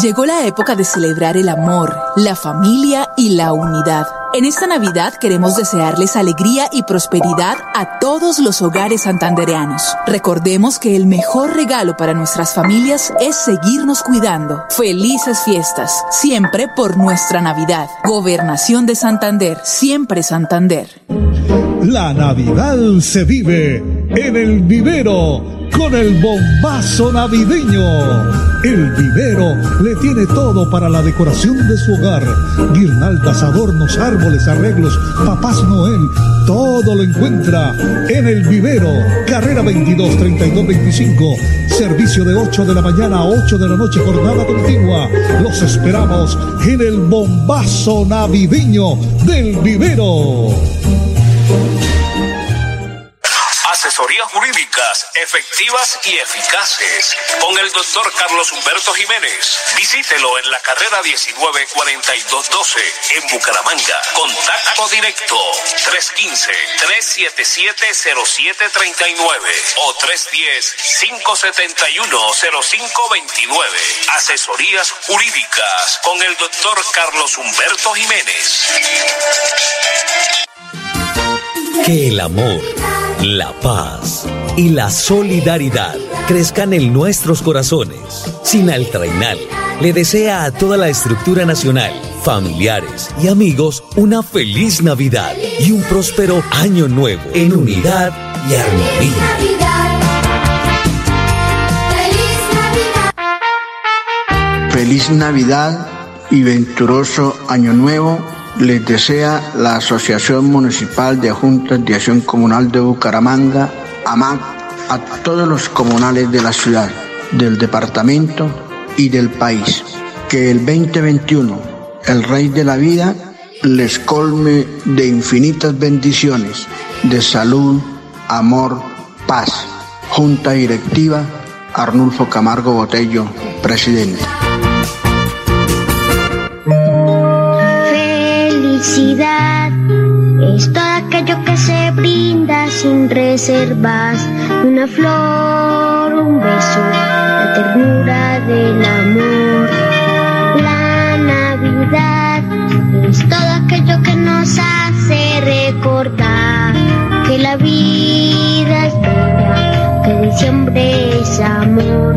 Llegó la época de celebrar el amor, la familia y la unidad. En esta Navidad queremos desearles alegría y prosperidad a todos los hogares santandereanos. Recordemos que el mejor regalo para nuestras familias es seguirnos cuidando. Felices fiestas, siempre por nuestra Navidad. Gobernación de Santander, siempre Santander. La Navidad se vive en el vivero con el bombazo navideño. El vivero le tiene todo para la decoración de su hogar. Guirnaldas, adornos, árboles, arreglos, papás Noel, todo lo encuentra en el vivero. Carrera 22 32 25. Servicio de 8 de la mañana a 8 de la noche, jornada continua. Los esperamos en el bombazo navideño del vivero. Efectivas y eficaces con el doctor Carlos Humberto Jiménez. Visítelo en la carrera 194212 en Bucaramanga. Contacto directo 315-377-0739 o 310-571-0529. Asesorías jurídicas con el doctor Carlos Humberto Jiménez. Que el amor la paz y la solidaridad crezcan en nuestros corazones. Sinal Trainal le desea a toda la estructura nacional, familiares y amigos una feliz Navidad y un próspero año nuevo en unidad y armonía. Feliz Navidad y venturoso año nuevo les desea la Asociación Municipal de Juntas de Acción Comunal de Bucaramanga, AMAC, a todos los comunales de la ciudad, del departamento y del país. Que el 2021, el Rey de la Vida, les colme de infinitas bendiciones, de salud, amor, paz. Junta Directiva, Arnulfo Camargo Botello, presidente. felicidad es aquello que se brinda sin reservas. Una flor, un beso, la ternura del amor. La Navidad es todo aquello que nos hace recordar que la vida es bella, que diciembre es amor.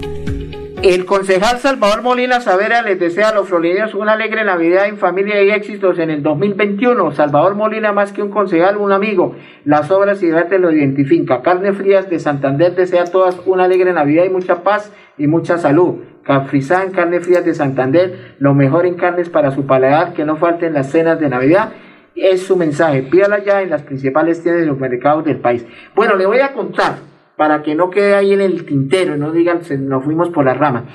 El concejal Salvador Molina Savera les desea a los florideños una alegre Navidad en familia y éxitos en el 2021. Salvador Molina, más que un concejal, un amigo. Las obras y debate lo identifica. Carne Frías de Santander desea a todas una alegre Navidad y mucha paz y mucha salud. Cafrizán, Carne Frías de Santander, lo mejor en carnes para su paladar, que no falten las cenas de Navidad. Es su mensaje. Pídala ya en las principales tiendas de los mercados del país. Bueno, le voy a contar para que no quede ahí en el tintero y no digan se nos fuimos por la rama.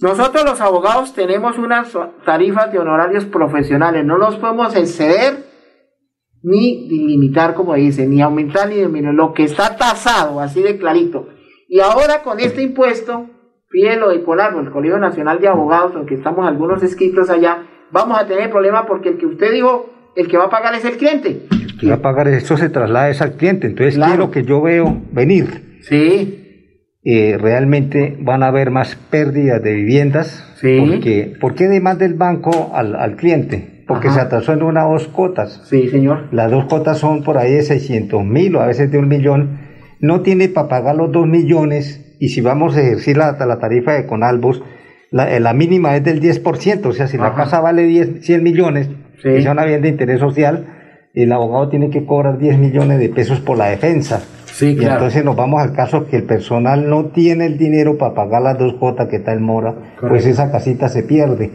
Nosotros los abogados tenemos unas tarifas de honorarios profesionales, no los podemos exceder ni limitar, como dice, ni aumentar ni disminuir, lo que está tasado, así de clarito. Y ahora con este impuesto, fíjate lo de Colarno, el Colegio Nacional de Abogados, aunque estamos algunos escritos allá, vamos a tener problemas porque el que usted dijo, el que va a pagar es el cliente. Que va a pagar eso se traslada al cliente. Entonces, ¿qué es lo que yo veo venir? Sí. Eh, realmente van a haber más pérdidas de viviendas. Sí. Porque, ¿Por qué demanda el banco al, al cliente? Porque Ajá. se atrasó en una o dos cotas. Sí, señor. Las dos cotas son por ahí de 600 mil o a veces de un millón. No tiene para pagar los dos millones y si vamos a ejercer la, la tarifa de Conalbos, la, eh, la mínima es del 10%. O sea, si la Ajá. casa vale 10, 100 millones, Sí. sea una bien de interés social, el abogado tiene que cobrar 10 millones de pesos por la defensa. Sí, Y claro. entonces nos vamos al caso que el personal no tiene el dinero para pagar las dos cuotas que está en mora, pues esa casita se pierde.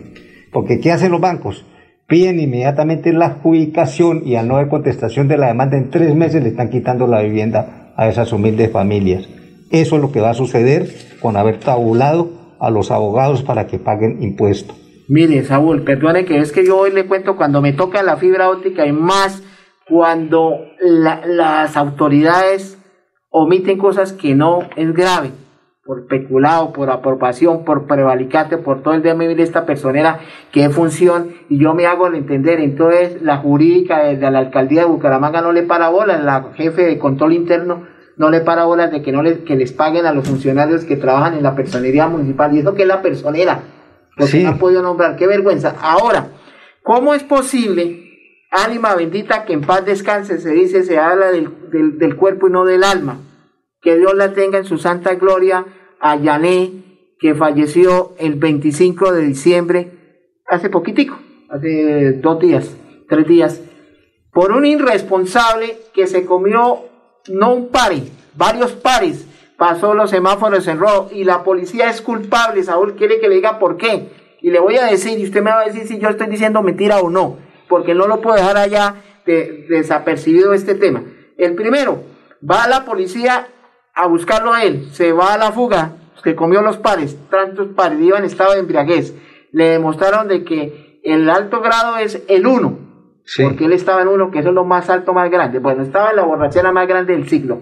Porque ¿qué hacen los bancos? Piden inmediatamente la adjudicación y al no haber contestación de la demanda en tres meses le están quitando la vivienda a esas humildes familias. Eso es lo que va a suceder con haber tabulado a los abogados para que paguen impuestos. Mire, Saúl, perdone que es que yo hoy le cuento cuando me toca la fibra óptica y más cuando la- las autoridades omiten cosas que no es grave, por peculado, por apropiación, por prevalicate, por todo el día de esta personera que es función y yo me hago el entender. Entonces, la jurídica de, la alcaldía de Bucaramanga no le para bolas, la jefe de control interno no le para bolas de que no les, que les paguen a los funcionarios que trabajan en la personería municipal. Y eso que es la personera, porque no han podido nombrar. Qué vergüenza. Ahora, ¿cómo es posible, ánima bendita, que en paz descanse, se dice, se habla del, del, cuerpo y no del alma? Que Dios la tenga en su santa gloria a Yané, que falleció el 25 de diciembre, hace poquitico, hace dos días, tres días, por un irresponsable que se comió no un pare, varios pares, pasó los semáforos en rojo y la policía es culpable, Saúl quiere que le diga por qué. Y le voy a decir, y usted me va a decir si yo estoy diciendo mentira o no, porque no lo puedo dejar allá de- desapercibido este tema. El primero, va la policía a buscarlo a él, se va a la fuga, que comió los pares, tantos pares, iba en estado de embriaguez. Le demostraron de que el alto grado es el 1, porque él estaba en uno, que eso es lo más alto, más grande. Bueno, estaba en la borrachera más grande del siglo.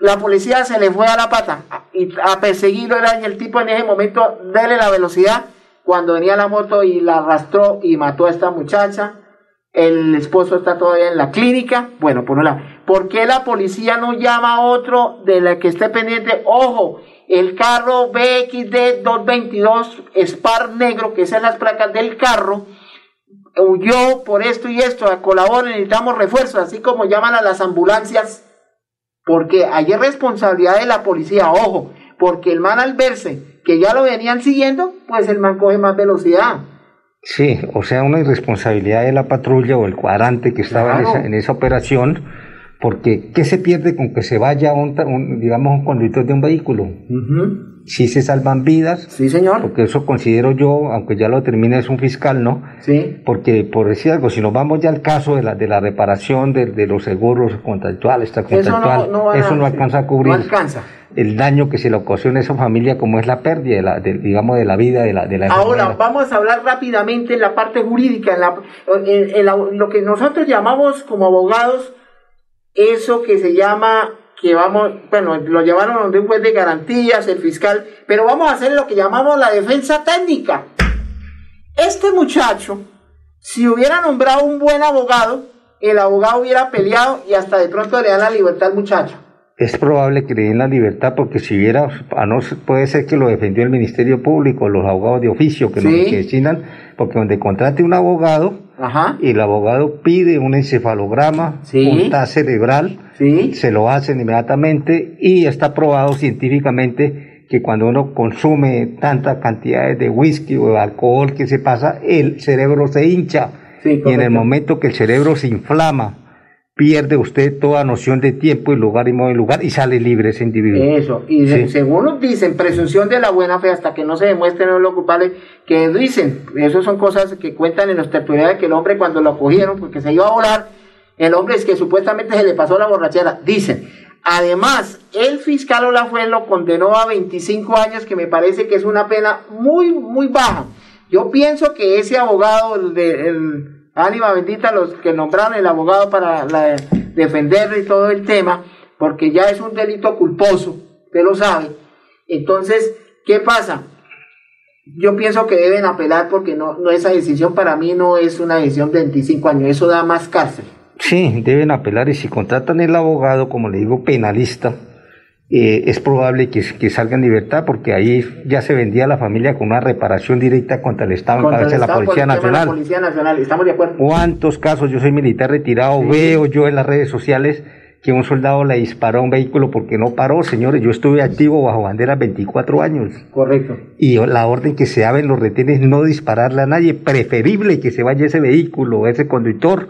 La policía se le fue a la pata y a perseguirlo era el tipo en ese momento dele la velocidad cuando venía la moto y la arrastró y mató a esta muchacha. El esposo está todavía en la clínica. Bueno, por un lado. ¿Por qué la policía no llama a otro de la que esté pendiente? Ojo, el carro BXD 222 Spar negro, que son las placas del carro, huyó por esto y esto, colaboren, necesitamos refuerzos, así como llaman a las ambulancias, porque hay responsabilidad de la policía, ojo, porque el man al verse que ya lo venían siguiendo, pues el man coge más velocidad. Sí, o sea, una irresponsabilidad de la patrulla o el cuadrante que estaba en, esa, en esa operación, porque ¿qué se pierde con que se vaya un, un, digamos, un conductor de un vehículo? Sí se salvan vidas. Sí, señor. Porque eso considero yo, aunque ya lo termine, es un fiscal, ¿no? Sí. Porque, por decir algo, si nos vamos ya al caso de la, de la reparación de, de los seguros contractuales, extracontractual, Eso no- eso no alcanza a cubrir No alcanza. el daño que se le ocasiona a esa familia, como es la pérdida, de la, de- digamos, de la vida de la, de la Ahora, vamos a hablar rápidamente en la parte jurídica, en, la- en- en la- lo que nosotros llamamos como abogados, eso que se llama, que vamos, bueno, lo llevaron donde un juez de garantías, el fiscal, pero vamos a hacer lo que llamamos la defensa técnica. Este muchacho, si hubiera nombrado un buen abogado, el abogado hubiera peleado y hasta de pronto le dan la libertad al muchacho. Es probable que le den la libertad porque si hubiera, a no, puede ser que lo defendió el Ministerio Público, los abogados de oficio que, Sí. nos, designan, porque donde contrate un abogado Ajá. y el abogado pide un encefalograma, Sí. un TAC cerebral, se lo hacen inmediatamente y está probado científicamente que cuando uno consume tantas cantidades de whisky o de alcohol que se pasa, el cerebro se hincha. y en el momento que el cerebro se inflama, pierde usted toda noción de tiempo y lugar y modo y lugar y sale libre ese individuo. Eso, y de- Sí. según nos dicen, presunción de la buena fe hasta que no se demuestre no lo culpable, que dicen, eso son cosas que cuentan en los tertulianos que el hombre cuando lo cogieron, porque se iba a volar, el hombre es que supuestamente se le pasó la borrachera, dicen. Además, el fiscal Olafue lo condenó a 25 años, que me parece que es una pena muy, muy baja. Yo pienso que ese abogado, el de el ánima bendita, los que nombraron el abogado para la- defender y todo el tema, porque ya es un delito culposo, usted lo sabe. Entonces, ¿qué pasa? Yo pienso que deben apelar porque no, no esa decisión para mí no es una decisión de 25 años, eso da más cárcel. Sí, deben apelar y si contratan el abogado, como le digo, penalista, eh, es probable que, que salga en libertad porque ahí ya se vendía la familia con una reparación directa contra el Estado en Contra el cabeza de la Policía Nacional. La Policía Nacional, estamos de acuerdo. ¿Cuántos casos? Yo soy militar retirado, veo yo en las redes sociales que un soldado le disparó a un vehículo porque no paró, señores. Yo estuve activo bajo bandera 24 años. Correcto. Y la orden que se daba en los retenes no dispararle a nadie, preferible que se vaya ese vehículo, ese conductor,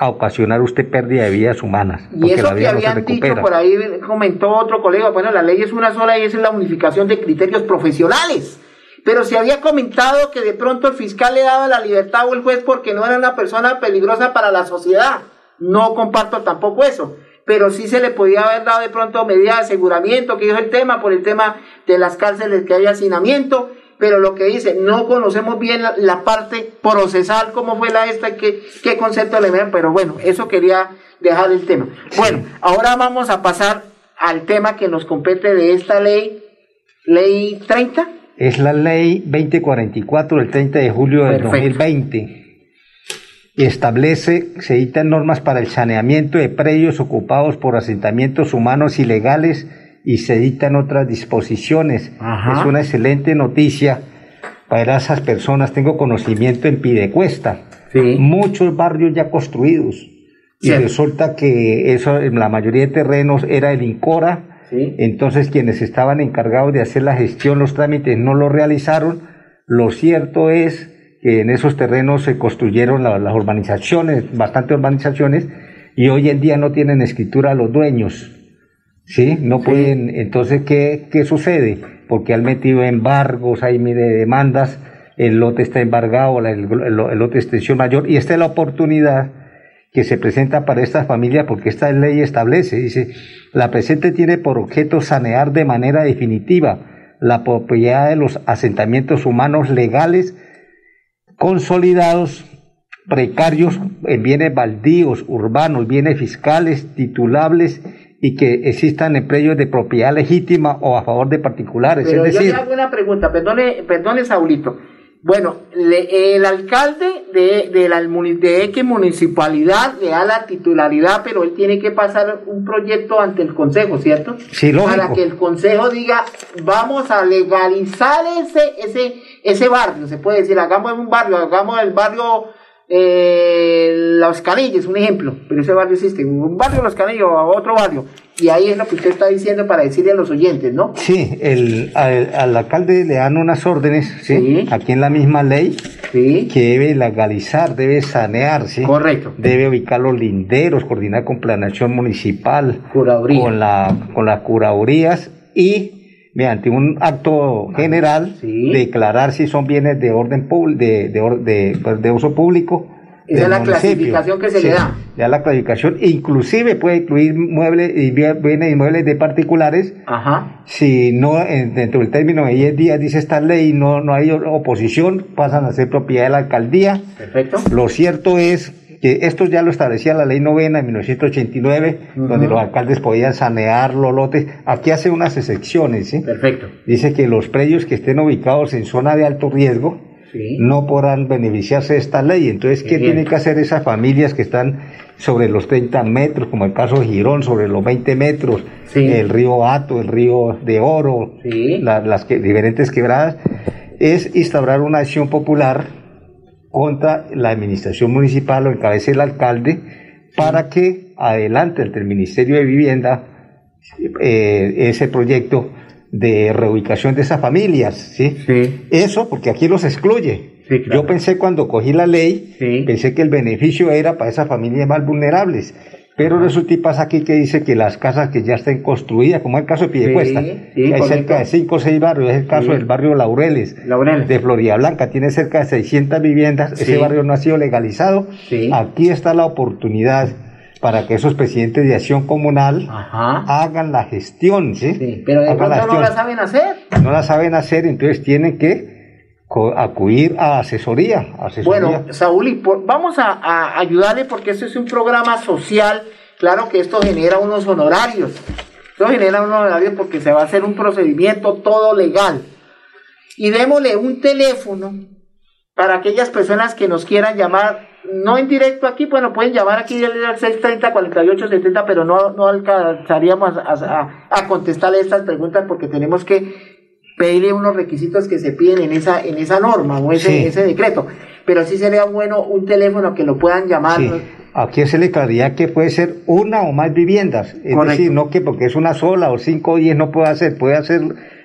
a ocasionar usted pérdida de vidas humanas. Y eso que no habían dicho por ahí, comentó otro colega, bueno, la ley es una sola y es la unificación de criterios profesionales. Pero se había comentado que de pronto el fiscal le daba la libertad o el juez porque no era una persona peligrosa para la sociedad. No comparto tampoco eso. Pero sí se le podía haber dado de pronto medida de aseguramiento, que es el tema, por el tema de las cárceles que hay hacinamiento. Pero lo que dice, no conocemos bien la, la parte procesal, cómo fue la esta, qué, qué concepto le ven, pero bueno, eso quería dejar el tema. Bueno, ahora vamos a pasar al tema que nos compete de esta ley, ley 30. Es la ley 2044 del 30 de julio del Perfecto. 2020. Y establece, se dictan normas para el saneamiento de predios ocupados por asentamientos humanos ilegales y se dictan otras disposiciones. Ajá. Es una excelente noticia para esas personas. Tengo conocimiento en Pidecuesta. Muchos barrios ya construidos. Y Cierto. resulta que eso, en la mayoría de terrenos era el INCORA. Entonces quienes estaban encargados de hacer la gestión, los trámites, no lo realizaron. Lo cierto es que en esos terrenos se construyeron la- las urbanizaciones, bastantes urbanizaciones, y hoy en día no tienen escritura los dueños. ¿Sí? No pueden. Entonces, ¿qué, ¿qué sucede? Porque han metido embargos, hay mire demandas, el lote está embargado, el- el lote de extensión mayor, y esta es la oportunidad que se presenta para estas familias, porque esta ley establece, dice, la presente tiene por objeto sanear de manera definitiva la propiedad de los asentamientos humanos legales consolidados, precarios en bienes baldíos, urbanos, bienes fiscales, titulables y que existan empleos de propiedad legítima o a favor de particulares. Pero es yo decir, le hago una pregunta, perdone, perdone Saulito. Bueno, le- el alcalde de, de, la, de X municipalidad le da la titularidad, pero él tiene que pasar un proyecto ante el consejo, ¿cierto? Sí, lógico. Para que el consejo diga, vamos a legalizar ese, ese, ese barrio, se puede decir, hagamos un barrio, hagamos el barrio eh, Los Canillos, un ejemplo, pero ese barrio existe, un barrio Los Canillos o otro barrio, y ahí es lo que usted está diciendo para decirle a los oyentes, ¿no? Sí, el, al, al alcalde le dan unas órdenes, ¿sí? aquí en la misma ley, que debe legalizar, debe sanear, ¿sí? Correcto. Debe ubicar los linderos, coordinar con planeación municipal, Curaduría. con la con las curadurías y mediante un acto general, declarar si son bienes de orden público, de, de, de, pues, de uso público esa es la clasificación que se le da. Ya la clasificación, inclusive puede incluir muebles y bienes inmuebles de particulares. Ajá. Si no, dentro del término de 10 días dice esta ley, no, no hay oposición, pasan a ser propiedad de la alcaldía. Perfecto. Lo cierto es que esto ya lo establecía la ley novena en 1989, donde los alcaldes podían sanear los lotes. Aquí hace unas excepciones, ¿sí? Perfecto. Dice que los predios que estén ubicados en zona de alto riesgo, no podrán beneficiarse de esta ley. Entonces, ¿qué tienen que hacer esas familias que están sobre los 30 metros, como el caso de Girón, sobre los 20 metros, el río Ato, el río de Oro, las que, diferentes quebradas? Es instaurar una acción popular contra la administración municipal o encabece el alcalde para que adelante ante el Ministerio de Vivienda eh, ese proyecto de reubicación de esas familias, ¿sí? Eso porque aquí los excluye. Yo pensé cuando cogí la ley, pensé que el beneficio era para esas familias más vulnerables. Pero resulta y pasa aquí que dice que las casas que ya estén construidas, como el caso de Piedecuesta, hay cerca de 5 o 6 barrios, es el caso del barrio Laureles, de Florida Blanca, tiene cerca de 600 viviendas, ese barrio no ha sido legalizado. Aquí está la oportunidad para que esos presidentes de acción comunal hagan la gestión, ¿sí? pero de no la saben hacer. No la saben hacer, entonces tienen que acudir a asesoría. Bueno, Saúl, vamos a, ayudarle porque esto es un programa social. Claro que esto genera unos honorarios. Esto genera unos honorarios porque se va a hacer un procedimiento todo legal. Y démosle un teléfono para aquellas personas que nos quieran llamar no en directo aquí, bueno, pueden llamar aquí al 630-4870, pero no, no alcanzaríamos a, a, contestarle estas preguntas porque tenemos que pedirle unos requisitos que se piden en esa, en esa norma o ese, ese decreto. Pero sí sería bueno un teléfono que lo puedan llamar. Aquí se le claridad que puede ser una o más viviendas. Es decir, no que porque es una sola o cinco o diez no puede hacer, puede hacer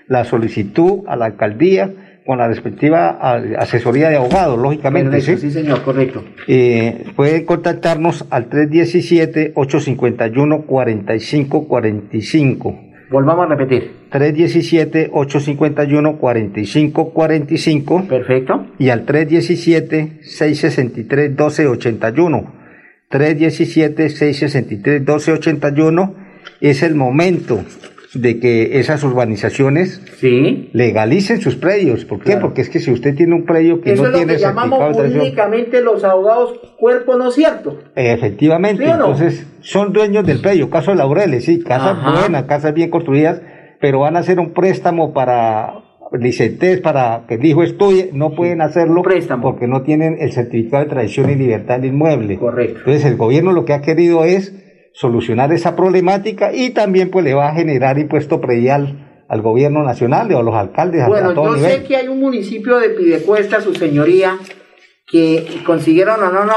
la solicitud a la alcaldía con la respectiva asesoría de abogados, lógicamente. ¿sí? ¿sí? señor, correcto. Eh, puede contactarnos al 317-851-4545. Volvamos a repetir. 317-851-4545. Perfecto. Y al 317-663-1281. 317-663-1281 es el momento de que esas urbanizaciones sí. legalicen sus predios. ¿Por qué? Porque es que si usted tiene un predio que no tiene es lo que llamamos jurídicamente los abogados cuerpo, ¿no es cierto? Efectivamente, entonces son dueños del predio. Caso de Laureles, sí, casas buenas, casas bien construidas, pero van a hacer un préstamo para licentes para que el hijo estudie, no pueden hacerlo préstamo. porque no tienen el certificado de tradición y libertad del inmueble. Correcto. Entonces el gobierno lo que ha querido es solucionar esa problemática y también pues le va a generar impuesto predial al gobierno nacional o a los alcaldes. Bueno, yo sé que hay un municipio de Pidecuesta, su señoría, que consiguieron a un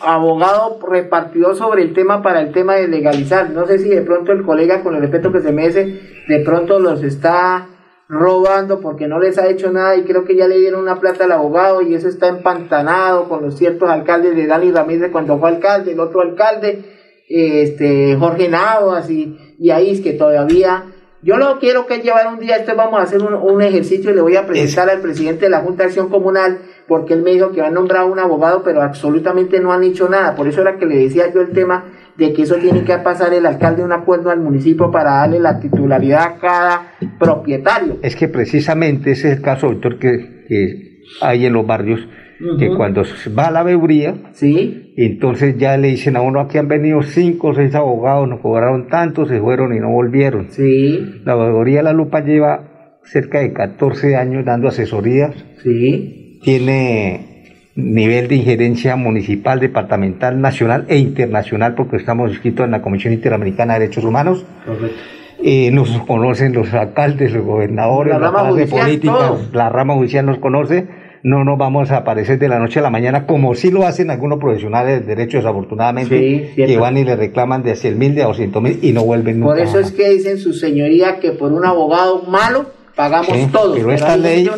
abogado repartido sobre el tema para el tema de legalizar. No sé si de pronto el colega, con el respeto que se merece, de pronto los está robando porque no les ha hecho nada y creo que ya le dieron una plata al abogado y eso está empantanado con los ciertos alcaldes de Dani Ramírez cuando fue alcalde, el otro alcalde este, Jorge Navas y, y ahí es que todavía yo lo quiero que llevar un día, esto vamos a hacer un, ejercicio y le voy a presentar al presidente de la Junta de Acción Comunal, porque él me dijo que va a nombrar un abogado, pero absolutamente no han hecho nada. Por eso era que le decía yo el tema de que eso tiene que pasar el alcalde un acuerdo al municipio para darle la titularidad a cada propietario. Es que precisamente ese es el caso, doctor, que, que hay en los barrios que cuando va a la veeduría, ¿Sí? entonces ya le dicen a uno, aquí han venido cinco o seis abogados, nos cobraron tanto, se fueron y no volvieron. Sí. La veeduría La Lupa lleva cerca de 14 años dando asesorías. Sí. Tiene nivel de injerencia municipal, departamental, nacional e internacional, porque estamos inscritos en la Comisión Interamericana de Derechos Humanos. Correcto. Eh, nos conocen los alcaldes, los gobernadores, la, rama de política, la rama judicial nos conoce no nos vamos a aparecer de la noche a la mañana, como sí lo hacen algunos profesionales de derechos, desafortunadamente, que van y le reclaman de 100 mil, de 200 mil y no vuelven nunca. Por eso es que dicen su señoría que por un abogado malo pagamos todos. Pero, esta, ley,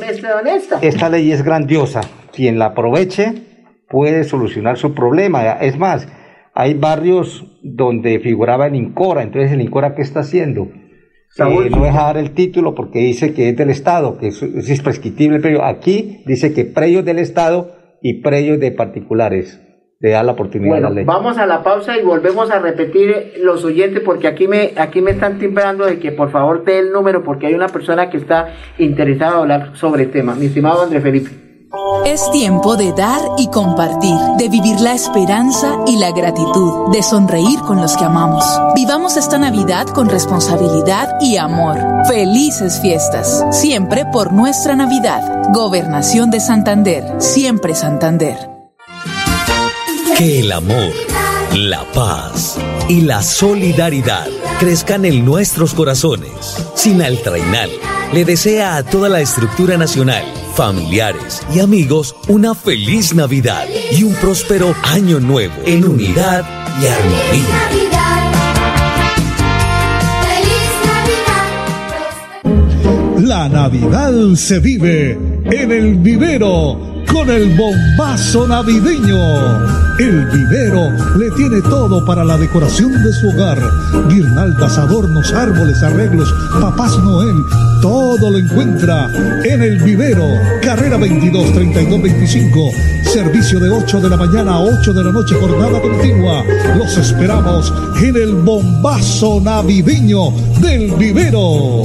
esta ley es grandiosa. Quien la aproveche puede solucionar su problema. Es más, hay barrios donde figuraba el INCORA, entonces el INCORA, ¿qué está haciendo? Eh, no deja dar el título porque dice que es del Estado, que es, es imprescriptible, pero aquí dice que predios del Estado y predios de particulares te da la oportunidad de la ley. Vamos a la pausa y volvemos a repetir los oyentes porque aquí me aquí me están timbrando de que por favor te dé el número porque hay una persona que está interesada en hablar sobre el tema. Mi estimado André Felipe. Es tiempo de dar y compartir, de vivir la esperanza y la gratitud, de sonreír con los que amamos. Vivamos esta Navidad con responsabilidad y amor. Felices fiestas, siempre por nuestra Navidad. Gobernación de Santander, siempre Santander. Que el amor, la paz y la solidaridad crezcan en nuestros corazones. Sinal Trainal le desea a toda la estructura nacional, familiares y amigos una feliz Navidad y un próspero año nuevo en unidad y armonía. La Navidad se vive en el vivero con el bombazo navideño. El vivero le tiene todo para la decoración de su hogar. Guirnaldas, adornos, árboles, arreglos, papás Noel, todo lo encuentra en el vivero. Carrera 22 32 25. Servicio de 8 de la mañana a 8 de la noche, jornada continua. Los esperamos en el bombazo navideño del vivero.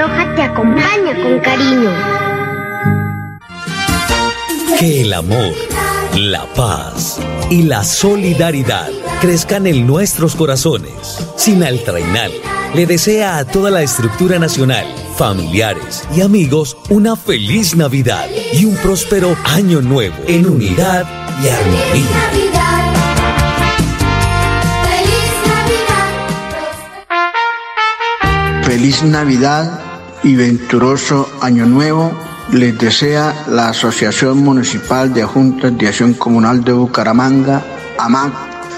Roja te acompaña con cariño. Que el amor, la paz y la solidaridad crezcan en nuestros corazones. Sinal Trainal le desea a toda la estructura nacional, familiares y amigos una feliz Navidad y un próspero año nuevo en unidad y armonía. Feliz Navidad y venturoso Año Nuevo les desea la Asociación Municipal de Juntas de Acción Comunal de Bucaramanga, AMAC,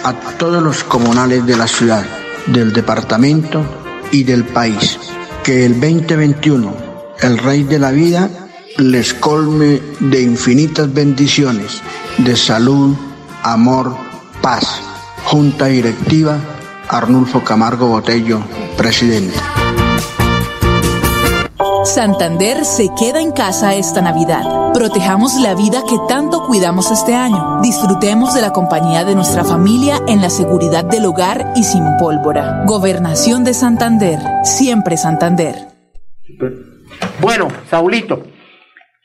a todos los comunales de la ciudad, del departamento y del país. Que el 2021, el Rey de la Vida, les colme de infinitas bendiciones, de salud, amor, paz. Junta Directiva, Arnulfo Camargo Botello, presidente. Santander se queda en casa esta Navidad. Protejamos la vida que tanto cuidamos este año. Disfrutemos de la compañía de nuestra familia en la seguridad del hogar y sin pólvora. Gobernación de Santander. Siempre Santander. Bueno, Saulito,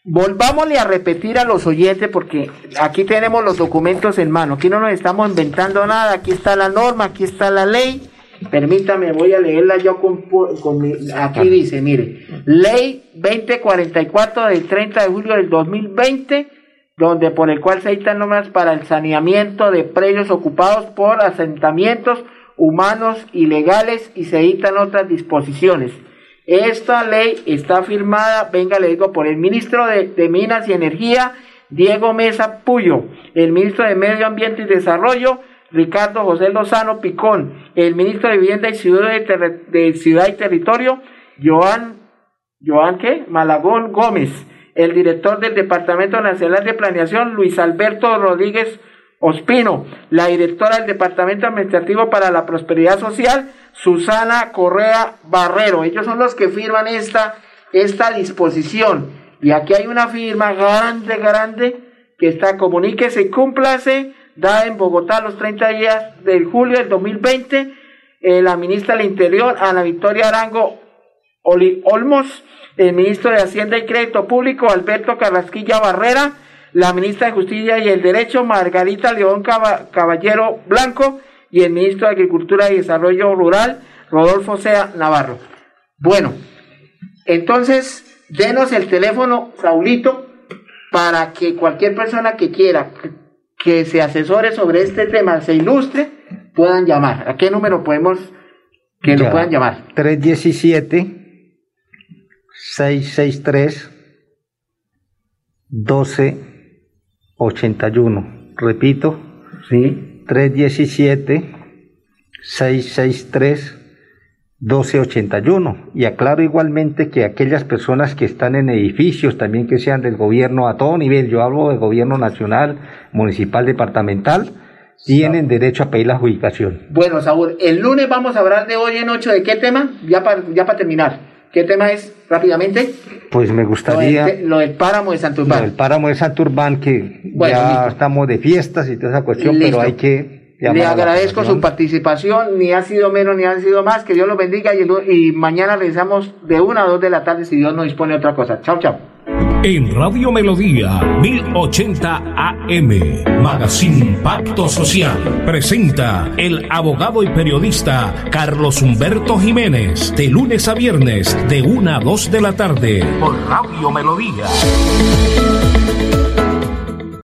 volvámosle a repetir a los oyentes porque aquí tenemos los documentos en mano. Aquí no nos estamos inventando nada. Aquí está la norma, aquí está la ley Permítame, voy a leerla yo con, aquí dice, mire, ley 2044 del 30 de julio del 2020, donde por el cual se dictan normas para el saneamiento de predios ocupados por asentamientos humanos ilegales y se dictan otras disposiciones. Esta ley está firmada, venga, le digo, por el ministro de, de Minas y Energía, Diego Mesa Puyo, el ministro de Medio Ambiente y Desarrollo, Ricardo José Lozano Picón, el ministro de Vivienda y Ciudad, de, Ciudad y Territorio, Joan, Joan ¿qué? Malagón Gómez, el director del Departamento Nacional de Planeación, Luis Alberto Rodríguez Ospino, la directora del Departamento Administrativo para la Prosperidad Social, Susana Correa Barrero. Ellos son los que firman esta, esta disposición. Y aquí hay una firma grande, grande, que está, comuníquese, cúmplase dada en Bogotá los 30 días del julio del 2020, eh, la ministra del Interior, Ana Victoria Arango Olmos, el ministro de Hacienda y Crédito Público, Alberto Carrasquilla Barrera, la ministra de Justicia y el Derecho, Margarita León Caballero Blanco, y el ministro de Agricultura y Desarrollo Rural, Rodolfo Sea Navarro. Bueno, entonces, denos el teléfono, Saulito, para que cualquier persona que quiera que se asesore sobre este tema, se ilustre, puedan llamar. ¿A qué número podemos que lo puedan llamar? 317 663 1281. Repito, sí. 317 663 1281. Y aclaro igualmente que aquellas personas que están en edificios, también que sean del gobierno a todo nivel, yo hablo del gobierno nacional, municipal, departamental, tienen derecho a pedir la adjudicación. Bueno, Saúl, el lunes vamos a hablar de hoy en ocho de qué tema, ya para ya para terminar. ¿Qué tema es rápidamente? Pues me gustaría... Lo del, páramo de Santurbán. Lo del páramo de Santurbán, que ya estamos de fiestas y toda esa cuestión, pero hay que le agradezco su participación, ni ha sido menos ni ha sido más, que Dios lo bendiga y, y mañana regresamos de una a dos de la tarde si Dios nos dispone otra cosa. Chao, chao. En Radio Melodía 1080 AM, Magazine Pacto Social, presenta el abogado y periodista Carlos Humberto Jiménez, de lunes a viernes, de una a dos de la tarde, por Radio Melodía.